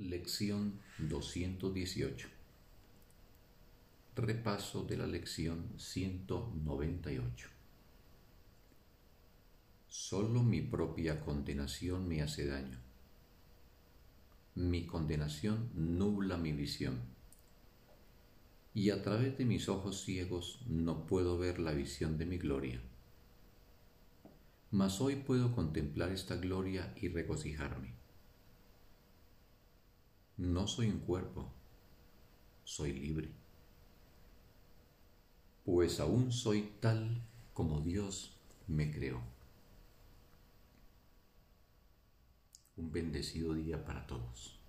Lección 218 Repaso de la lección 198 Solo mi propia condenación me hace daño. Mi condenación nubla mi visión. Y a través de mis ojos ciegos no puedo ver la visión de mi gloria. Mas hoy puedo contemplar esta gloria y regocijarme no soy un cuerpo, soy libre, pues aún soy tal como Dios me creó. Un bendecido día para todos.